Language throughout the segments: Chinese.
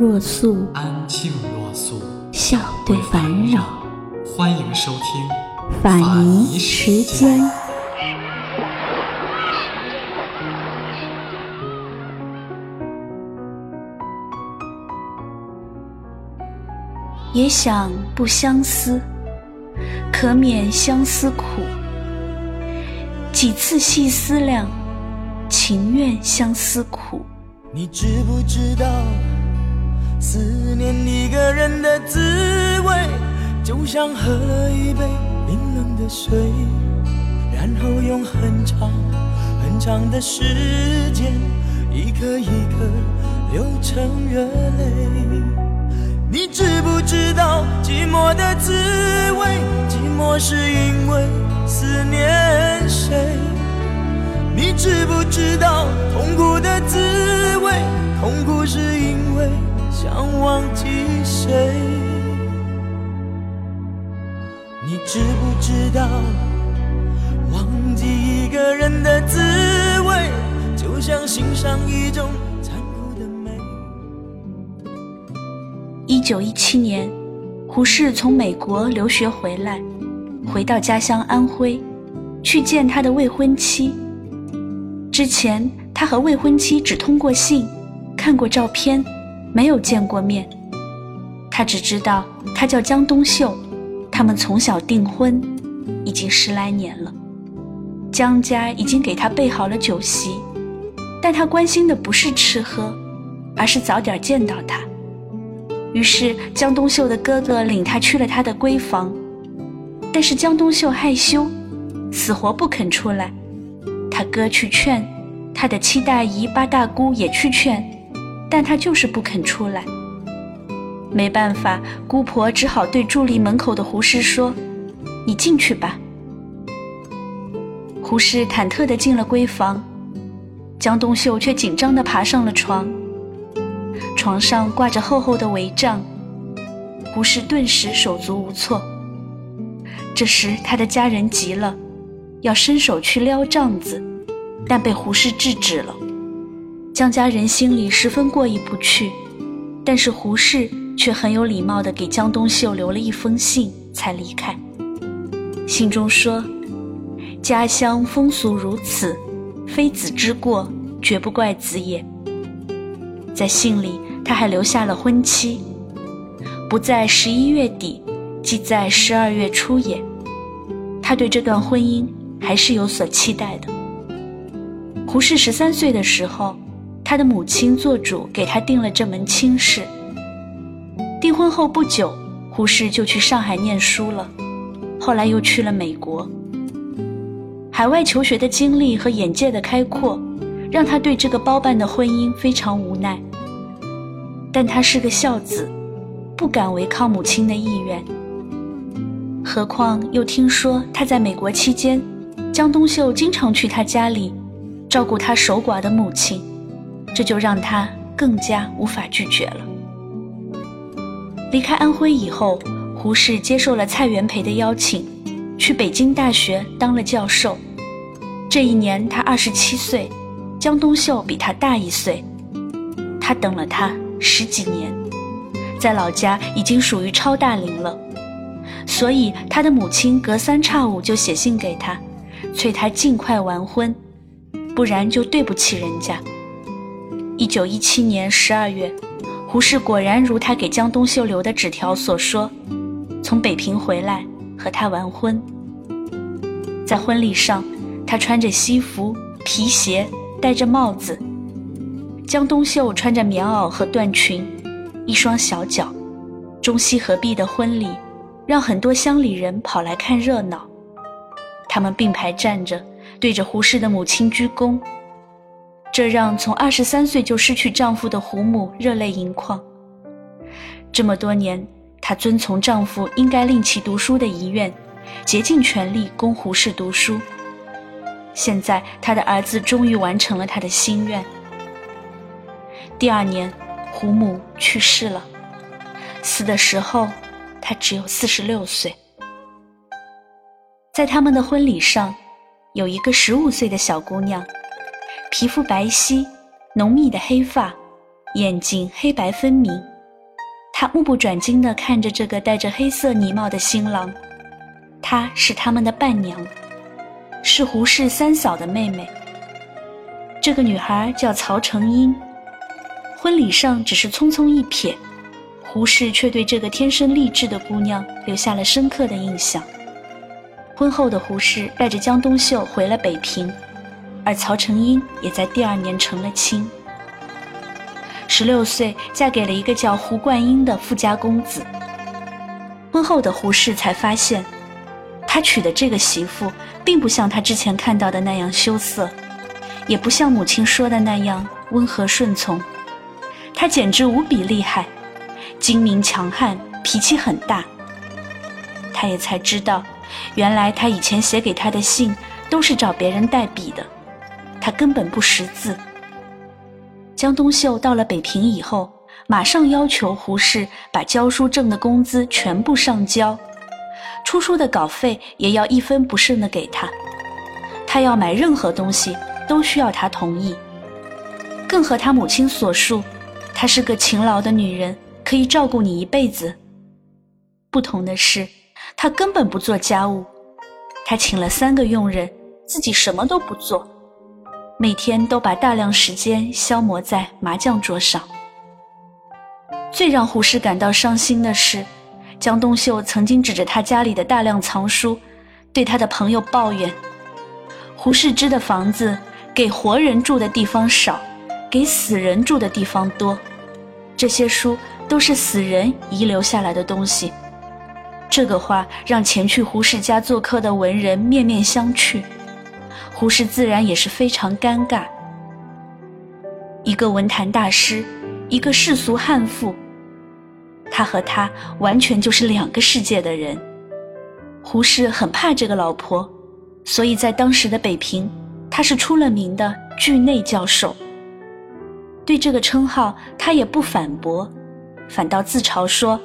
若素，安静若素，笑对烦扰。欢迎收听法尼时间。也想不相思，可免相思苦。几次细思量，情愿相思苦。你知不知道，思念一个人的滋味，就像喝了一杯冰冷的水，然后用很长很长的时间，一颗一颗流成热泪。你知不知道寂寞的滋味？寂寞是因为思念谁？你知不知道痛苦的滋味？痛苦是因为想忘记谁？你知不知道忘记一个人的滋味，就像欣赏一种残酷的美。一九一七年，胡适从美国留学回来，回到家乡安徽，去见他的未婚妻。之前他和未婚妻只通过信，看过照片，没有见过面。他只知道他叫江冬秀，他们从小订婚，已经十来年了。江家已经给他备好了酒席，但他关心的不是吃喝，而是早点见到他。于是江冬秀的哥哥领他去了他的闺房，但是江冬秀害羞，死活不肯出来。他哥去劝，他的七大姨八大姑也去劝，但他就是不肯出来。没办法，姑婆只好对伫立门口的胡适说：“你进去吧。”胡适忐忑地进了闺房，江冬秀却紧张地爬上了床。床上挂着厚厚的帷帐，胡适顿时手足无措。这时，他的家人急了，要伸手去撩帐子，但被胡适制止了。江家人心里十分过意不去，但是胡适却很有礼貌地给江冬秀留了一封信，才离开。信中说：“家乡风俗如此，非子之过，绝不怪子也。”在信里。他还留下了婚期，不在十一月底，即在十二月初也。他对这段婚姻还是有所期待的。胡适十三岁的时候，他的母亲做主给他定了这门亲事。订婚后不久，胡适就去上海念书了，后来又去了美国。海外求学的经历和眼界的开阔，让他对这个包办的婚姻非常无奈。但他是个孝子，不敢违抗母亲的意愿。何况又听说他在美国期间，江冬秀经常去他家里照顾他守寡的母亲，这就让他更加无法拒绝了。离开安徽以后，胡适接受了蔡元培的邀请，去北京大学当了教授。这一年他二十七岁，江冬秀比他大一岁，他等了他。十几年，在老家已经属于超大龄了，所以他的母亲隔三差五就写信给他，催他尽快完婚，不然就对不起人家。一九一七年十二月，胡适果然如他给江冬秀留的纸条所说，从北平回来和他完婚。在婚礼上，他穿着西服、皮鞋，戴着帽子。江冬秀穿着棉袄和缎裙，一双小脚，中西合璧的婚礼，让很多乡里人跑来看热闹。他们并排站着，对着胡适的母亲鞠躬，这让从二十三岁就失去丈夫的胡母热泪盈眶。这么多年，她遵从丈夫应该令其读书的遗愿，竭尽全力供胡适读书。现在，她的儿子终于完成了他的心愿。第二年，胡母去世了，死的时候，她只有四十六岁。在他们的婚礼上，有一个十五岁的小姑娘，皮肤白皙，浓密的黑发，眼睛黑白分明。他目不转睛地看着这个戴着黑色呢帽的新郎，她是他们的伴娘，是胡适三嫂的妹妹。这个女孩叫曹成英。婚礼上只是匆匆一瞥，胡适却对这个天生丽质的姑娘留下了深刻的印象。婚后的胡适带着江冬秀回了北平，而曹成英也在第二年成了亲。十六岁嫁给了一个叫胡冠英的富家公子。婚后的胡适才发现，他娶的这个媳妇并不像他之前看到的那样羞涩，也不像母亲说的那样温和顺从，她简直无比厉害，精明强悍，脾气很大。他也才知道。原来他以前写给他的信都是找别人代笔的，他根本不识字。江冬秀到了北平以后，马上要求胡适把教书挣的工资全部上交，出书的稿费也要一分不剩的给他。他要买任何东西都需要他同意。更和他母亲所述，她是个勤劳的女人，可以照顾你一辈子。不同的是。他根本不做家务，他请了三个佣人，自己什么都不做，每天都把大量时间消磨在麻将桌上。最让胡适感到伤心的是，江冬秀曾经指着他家里的大量藏书，对他的朋友抱怨：胡适之的房子给活人住的地方少，给死人住的地方多，这些书都是死人遗留下来的东西。这个话让前去胡适家做客的文人面面相觑，胡适自然也是非常尴尬。一个文坛大师，一个世俗悍妇，他和他完全就是两个世界的人。胡适很怕这个老婆，所以在当时的北平，他是出了名的惧内教授。对这个称号，他也不反驳，反倒自嘲说。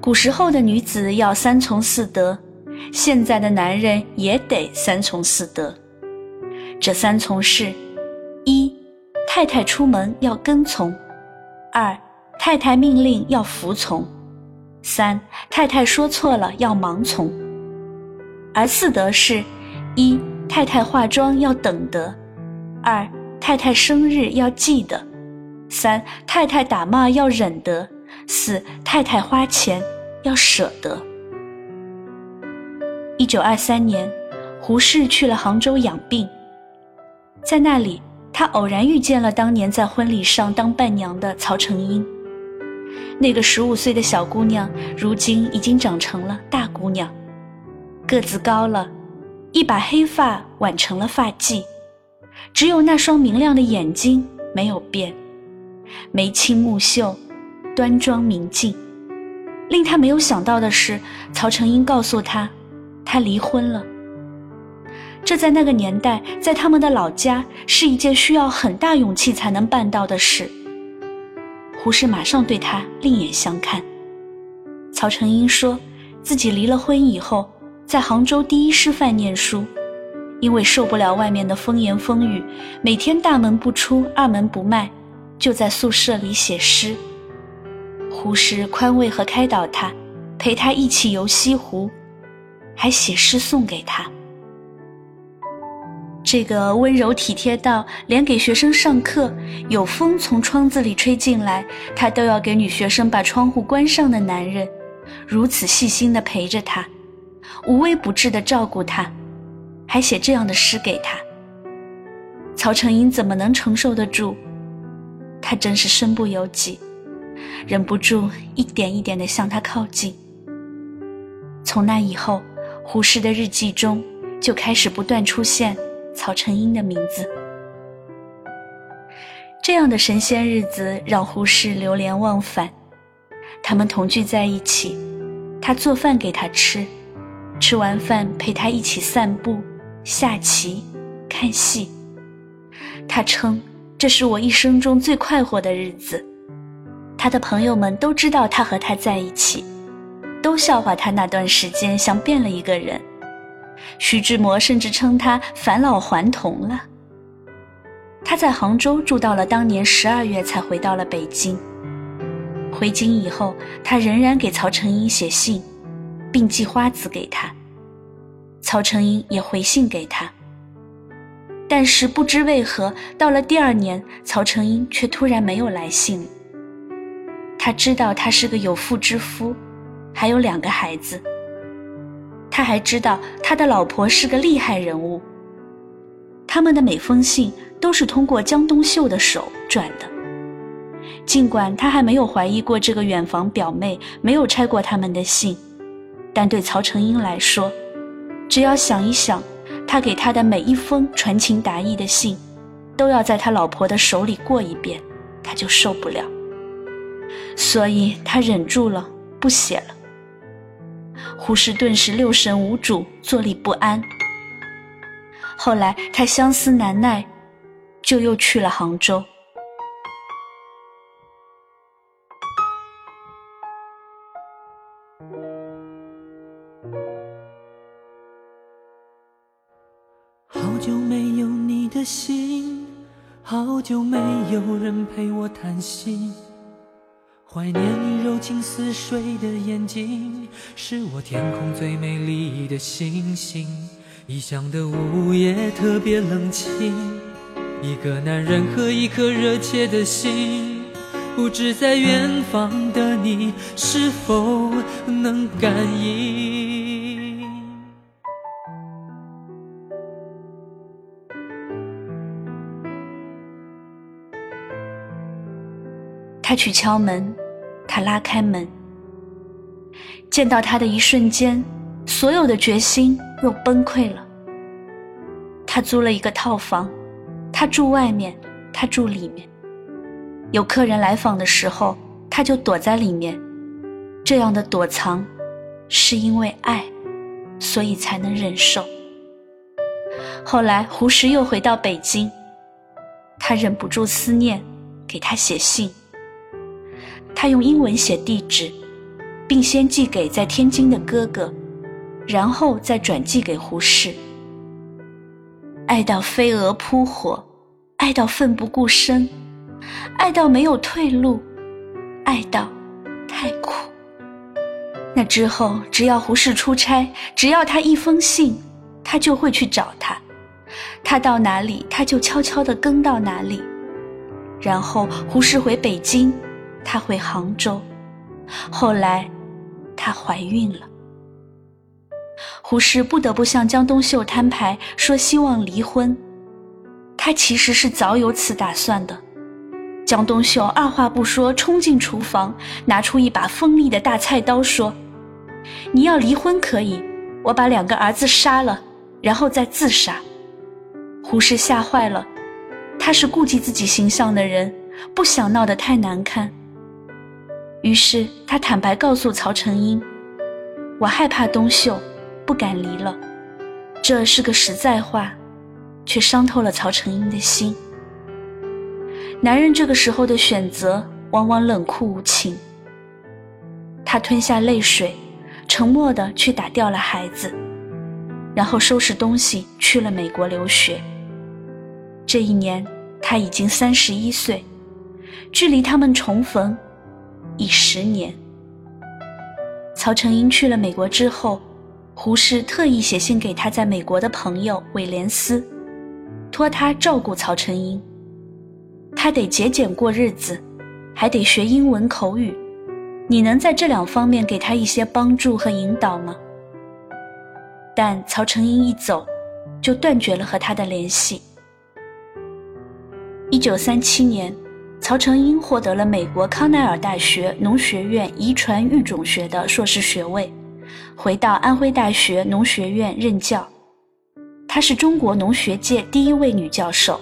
古时候的女子要三从四德，现在的男人也得三从四德。这三从是：一、太太出门要跟从；二、太太命令要服从；三、太太说错了要盲从。而四德是：一、太太化妆要等得；二、太太生日要记得；三、太太打骂要忍得。四太太花钱要舍得。一九二三年，胡适去了杭州养病，在那里，他偶然遇见了当年在婚礼上当伴娘的曹成英。那个十五岁的小姑娘，如今已经长成了大姑娘，个子高了，一把黑发挽成了发髻，只有那双明亮的眼睛没有变，眉清目秀。端庄明净，令他没有想到的是，曹成英告诉他，他离婚了。这在那个年代，在他们的老家，是一件需要很大勇气才能办到的事。胡适马上对他另眼相看。曹成英说，自己离了婚以后，在杭州第一师范念书，因为受不了外面的风言风语，每天大门不出，二门不迈，就在宿舍里写诗。胡适宽慰和开导他，陪他一起游西湖，还写诗送给他。这个温柔体贴到连给学生上课，有风从窗子里吹进来，他都要给女学生把窗户关上的男人，如此细心的陪着他，无微不至的照顾他，还写这样的诗给他。曹成英怎么能承受得住？他真是身不由己。忍不住一点一点的向他靠近。从那以后，胡适的日记中就开始不断出现曹成英的名字。这样的神仙日子让胡适流连忘返。他们同居在一起，他做饭给他吃，吃完饭陪他一起散步、下棋、看戏。他称这是我一生中最快活的日子。他的朋友们都知道他和他在一起，都笑话他那段时间像变了一个人。徐志摩甚至称他返老还童了。他在杭州住到了当年十二月，才回到了北京。回京以后，他仍然给曹成英写信，并寄花子给他。曹成英也回信给他。但是不知为何，到了第二年，曹成英却突然没有来信。他知道他是个有妇之夫，还有两个孩子。他还知道他的老婆是个厉害人物。他们的每封信都是通过江冬秀的手转的。尽管他还没有怀疑过这个远房表妹没有拆过他们的信，但对曹成英来说，只要想一想，他给他的每一封传情达意的信，都要在他老婆的手里过一遍，他就受不了。所以他忍住了，不写了。胡适顿时六神无主，坐立不安。后来他相思难耐，就又去了杭州。好久没有你的信，好久没有人陪我谈心。怀念你柔情似水的眼睛，是我天空最美丽的星星。异乡的午夜特别冷清，一个男人和一颗热切的心，不知在远方的你是否能感应。他去敲门。他拉开门，见到他的一瞬间，所有的决心又崩溃了。他租了一个套房，他住外面，他住里面。有客人来访的时候，他就躲在里面。这样的躲藏，是因为爱，所以才能忍受。后来胡适又回到北京，他忍不住思念，给他写信。他用英文写地址，并先寄给在天津的哥哥，然后再转寄给胡适。爱到飞蛾扑火，爱到奋不顾身，爱到没有退路，爱到太苦。那之后，只要胡适出差，只要他一封信，他就会去找他。他到哪里，他就悄悄地跟到哪里。然后胡适回北京。她回杭州，后来，她怀孕了。胡适不得不向江冬秀摊牌，说希望离婚。他其实是早有此打算的。江冬秀二话不说冲进厨房，拿出一把锋利的大菜刀，说：“你要离婚可以，我把两个儿子杀了，然后再自杀。”胡适吓坏了，他是顾及自己形象的人，不想闹得太难看。于是他坦白告诉曹成英：“我害怕东秀，不敢离了。”这是个实在话，却伤透了曹成英的心。男人这个时候的选择往往冷酷无情。他吞下泪水，沉默地去打掉了孩子，然后收拾东西去了美国留学。这一年他已经三十一岁，距离他们重逢。已十年。曹成英去了美国之后，胡适特意写信给他在美国的朋友韦廉斯，托他照顾曹成英。他得节俭过日子，还得学英文口语。你能在这两方面给他一些帮助和引导吗？但曹成英一走，就断绝了和他的联系。一九三七年。曹成英获得了美国康奈尔大学农学院遗传育种学的硕士学位，回到安徽大学农学院任教。她是中国农学界第一位女教授。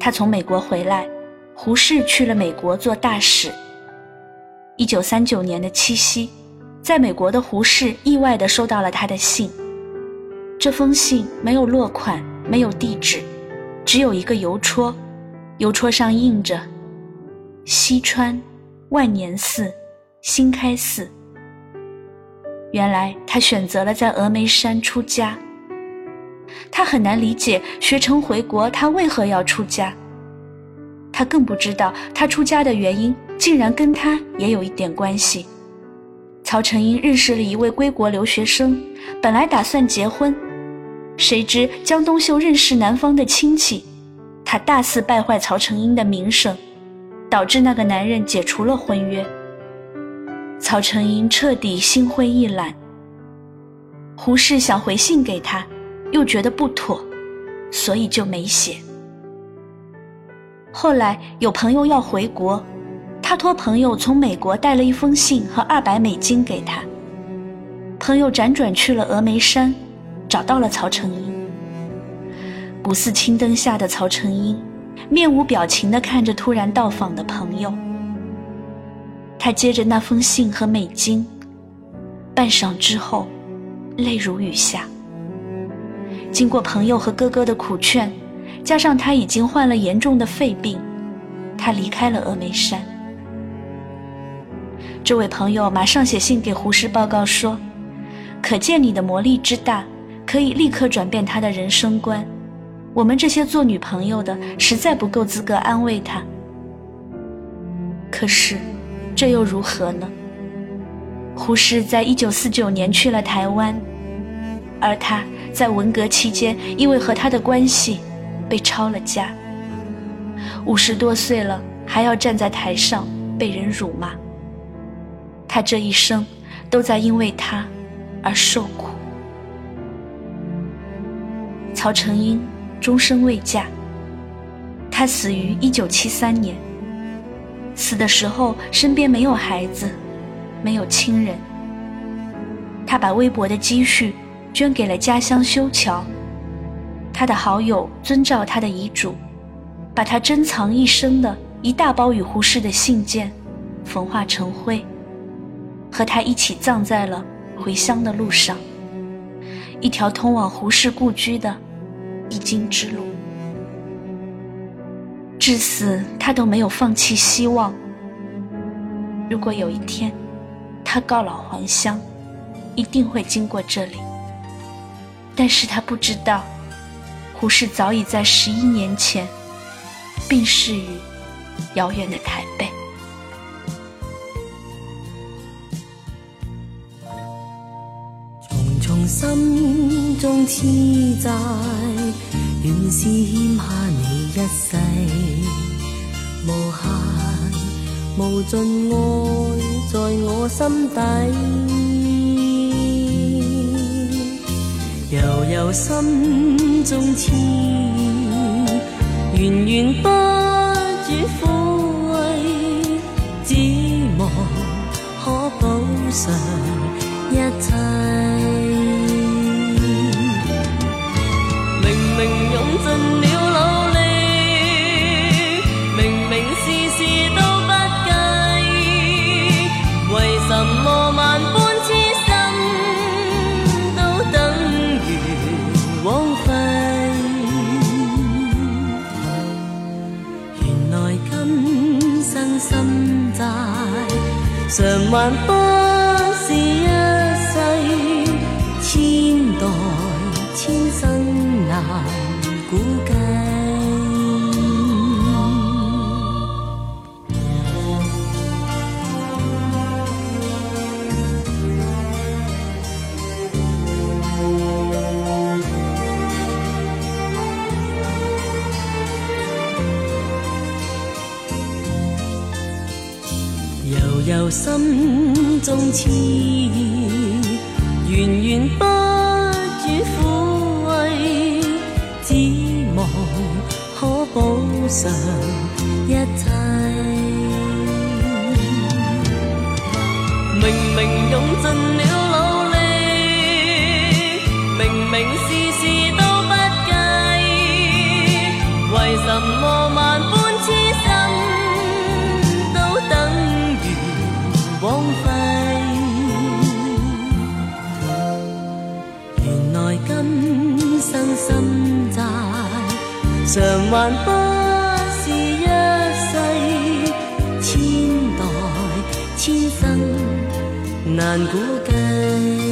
她从美国回来，胡适去了美国做大使。一九三九年的七夕，在美国的胡适意外地收到了他的信。这封信没有落款，没有地址，只有一个邮戳，邮戳上印着“西川万年寺新开寺”。原来他选择了在峨眉山出家。他很难理解学成回国，他为何要出家。他更不知道他出家的原因，竟然跟他也有一点关系。曹成英认识了一位归国留学生，本来打算结婚，谁知江冬秀认识男方的亲戚，他大肆败坏曹成英的名声，导致那个男人解除了婚约。曹成英彻底心灰意懒。胡适想回信给他，又觉得不妥，所以就没写。后来有朋友要回国，他托朋友从美国带了一封信和二百美金给他。朋友辗转去了峨眉山，找到了曹成英。不似青灯下的曹成英，面无表情地看着突然到访的朋友。他接着那封信和美金，半晌之后，泪如雨下。经过朋友和哥哥的苦劝。加上他已经患了严重的肺病，他离开了峨眉山。这位朋友马上写信给胡适报告说：“可见你的魔力之大，可以立刻转变他的人生观。我们这些做女朋友的实在不够资格安慰他。可是，这又如何呢？胡适在一九四九年去了台湾，而他在文革期间因为和他的关系。”被抄了家，五十多岁了还要站在台上被人辱骂。他这一生都在因为他而受苦。曹成英终身未嫁，他死于一九七三年。死的时候身边没有孩子，没有亲人。他把微薄的积蓄捐给了家乡修桥。他的好友遵照他的遗嘱，把他珍藏一生的一大包与胡适的信件，焚化成灰，和他一起葬在了回乡的路上，一条通往胡适故居的必经之路。至死，他都没有放弃希望。如果有一天，他告老还乡，一定会经过这里。但是他不知道。胡适早已在十一年前病逝于遥远的台北。中痴债，原是欠下你一世，无限无尽爱在我心底。悠悠心中痴，源源不绝抚慰，只望可补偿一切。由心中痴意，源源不绝抚慰，只望可补偿一切。明明用尽了努力，明明事事都不计，为什么万般痴还不是一世，千代千生难估计。